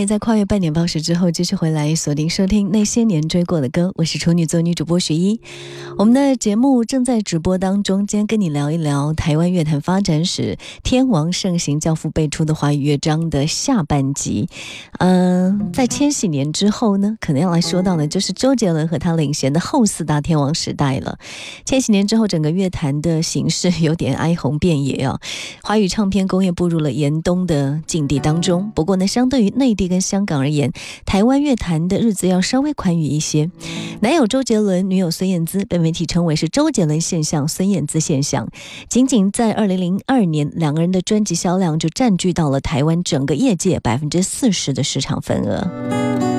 位在跨越半年报时之后继续回来锁定收听那些年追过的歌，我是处女座女主播徐一。我们的节目正在直播当中，今天跟你聊一聊台湾乐坛发展史，天王盛行教父辈出的华语乐章的下半集。嗯、在千禧年之后呢，可能要来说到的就是周杰伦和他领衔的后四大天王时代了。千禧年之后，整个乐坛的形势 有点哀鸿遍野啊，华语唱片工业步入了严冬的境地当中。不过呢，相对于内地跟香港而言，台湾乐坛的日子要稍微宽裕一些。男友周杰伦，女友孙燕姿，被媒体称为是周杰伦现象、孙燕姿现象。仅仅在二零零二年，两个人的专辑销量就占据到了台湾整个业界百分之四十的市场份额。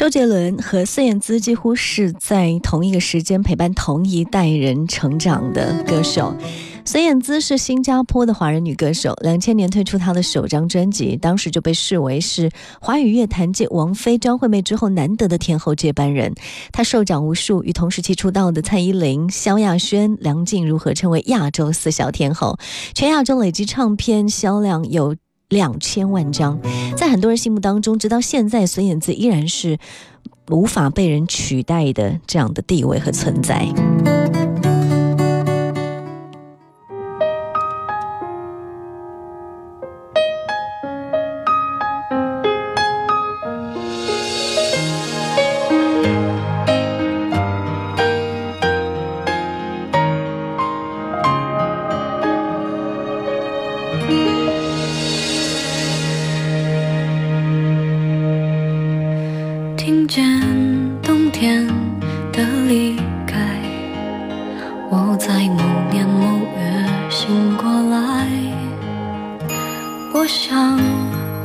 周杰伦和孙燕姿几乎是在同一个时间陪伴同一代人成长的歌手。孙燕姿是新加坡的华人女歌手，两千年推出她的首张专辑，当时就被视为是华语乐坛界王菲、张惠妹之后难得的天后接班人。她受奖无数，与同时期出道的蔡依林、萧亚轩、梁静茹合称为亚洲四小天后，全亚洲累计唱片销量有。两千万张，在很多人心目当中，直到现在，孙燕姿依然是无法被人取代的这样的地位和存在。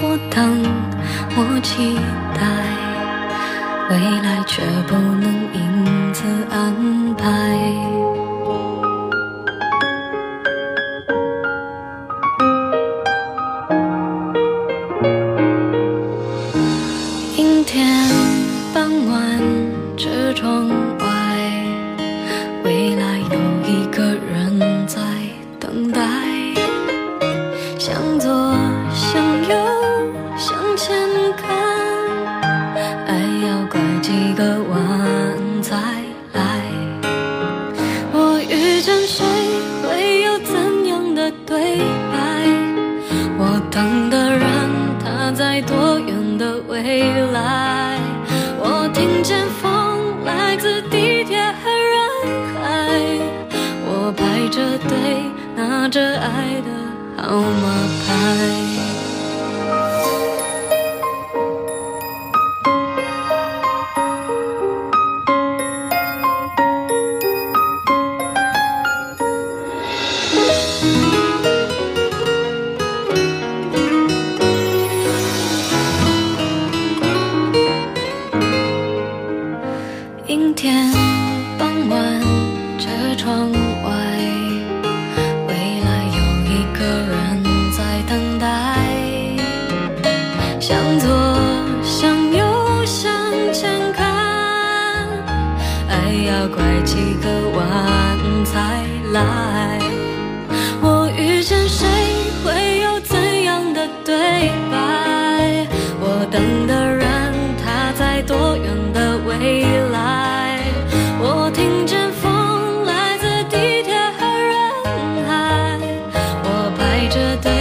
我等，我期待，未来却不能因此安排。对白？我等的人，他在多远的未来？我听见风来自地铁和人海，我排着队拿着爱的号码牌。着队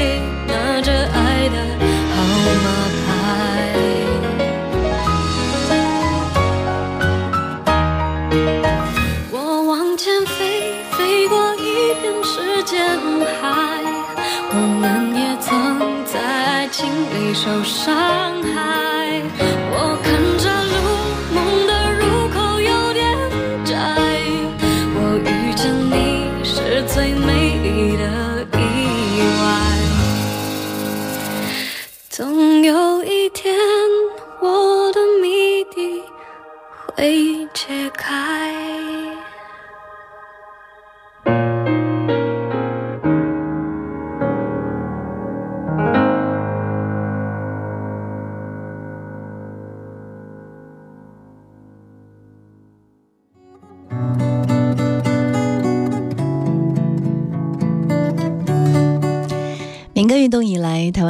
未解开。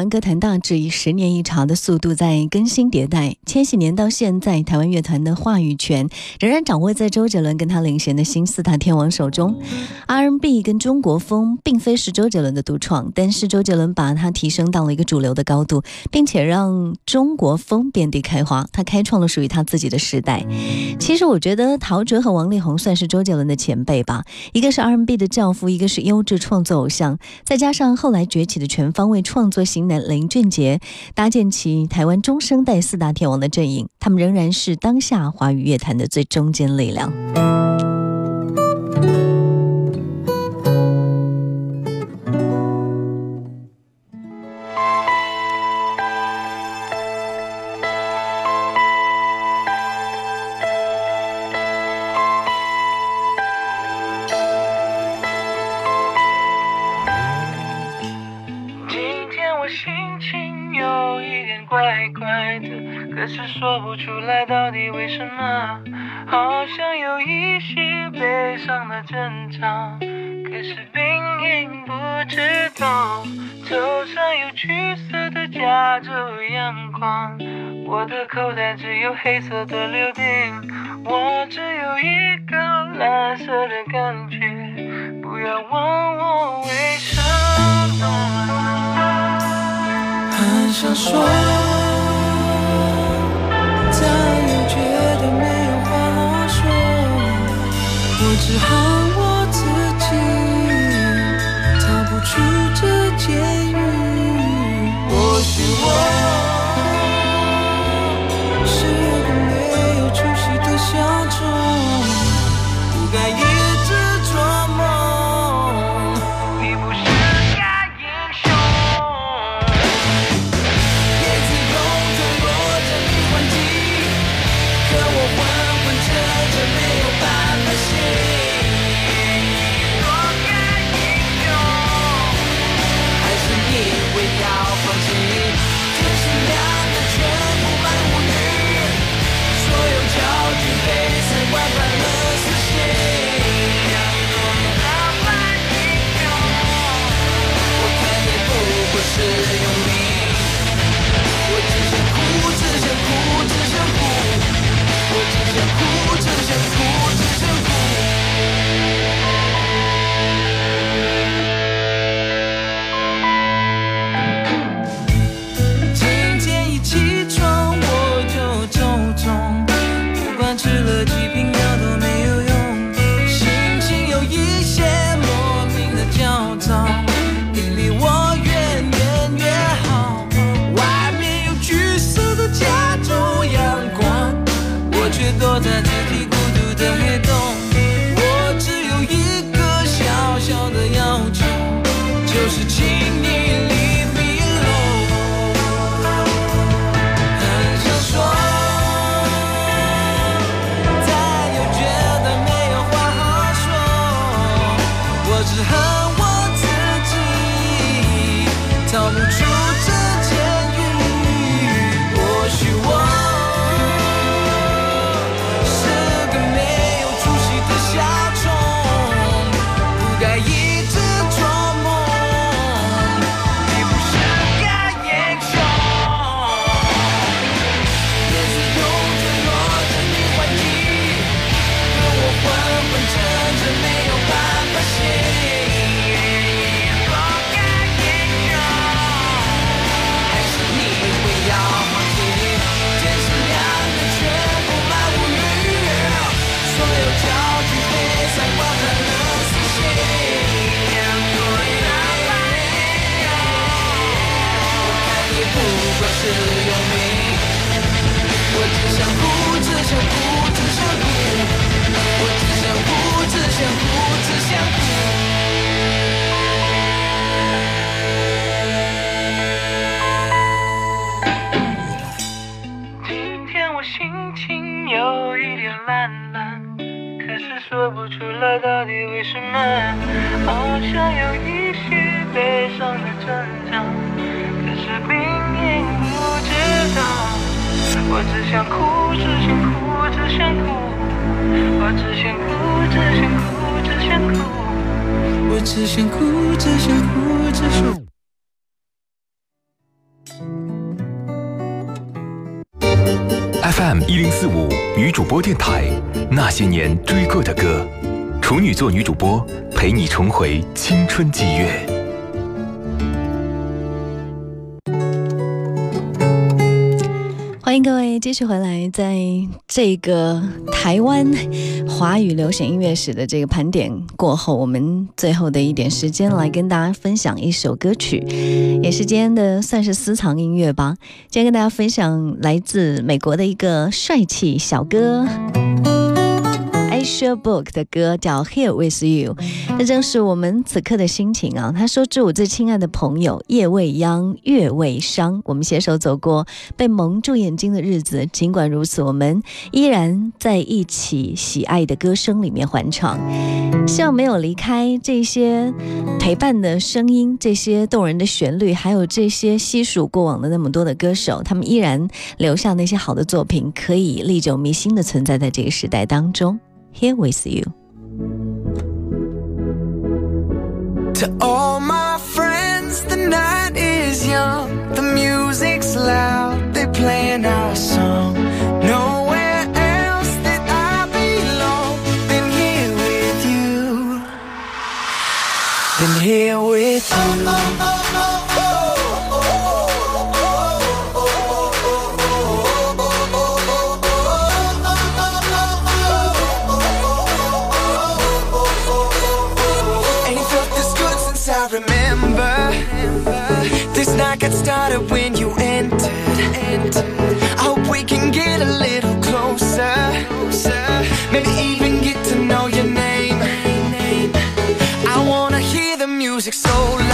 歌坛大致以十年一潮的速度在更新迭代。千禧年到现在，台湾乐团的话语权仍然掌握在周杰伦跟他领衔的新四大天王手中。R&B 跟中国风并非是周杰伦的独创，但是周杰伦把它提升到了一个主流的高度，并且让中国风遍地开花。他开创了属于他自己的时代。其实我觉得陶喆和王力宏算是周杰伦的前辈吧，一个是 R&B 的教父，一个是优质创作偶像，再加上后来崛起的。全方位创作型男林俊杰，搭建起台湾中生代四大天王的阵营，他们仍然是当下华语乐坛的最中坚力量。可是说不出来到底为什么，好像有一些悲伤的征兆。可是病因不知道，头上有橘色的加州阳光，我的口袋只有黑色的柳丁，我只有一个蓝色的感觉，不要问我为什么，很想说。只好躲在自己孤独的黑洞，我只有一个小小的要求，就是请你离迷路。很想说，但又觉得没有话好说，我只恨我自己，逃不出这。我只想哭只想哭只想哭。我只想哭只想哭只想哭。我只想哭只想哭只想 fm 一零四五女主播电台那些年追过的歌处女座女主播陪你重回青春祭月。欢迎各位继续回来，在这个台湾华语流行音乐史的这个盘点过后，我们最后的一点时间来跟大家分享一首歌曲，也是今天的算是私藏音乐吧。今天跟大家分享来自美国的一个帅气小哥。Asia Book 的歌叫《Here with You》，那正是我们此刻的心情啊。他说：“祝我最亲爱的朋友夜未央，月未伤，我们携手走过被蒙住眼睛的日子。尽管如此，我们依然在一起喜爱的歌声里面欢唱。希望没有离开这些陪伴的声音，这些动人的旋律，还有这些细数过往的那么多的歌手，他们依然留下那些好的作品，可以历久弥新的存在在这个时代当中。” Here with you. To all my friends, the night is young, the music's loud, they're playing our song. Nowhere else that I belong here with you. Here with you. I remember. This night got started when you entered. I hope we can get a little closer. Maybe even get to know your name. I wanna hear the music so loud.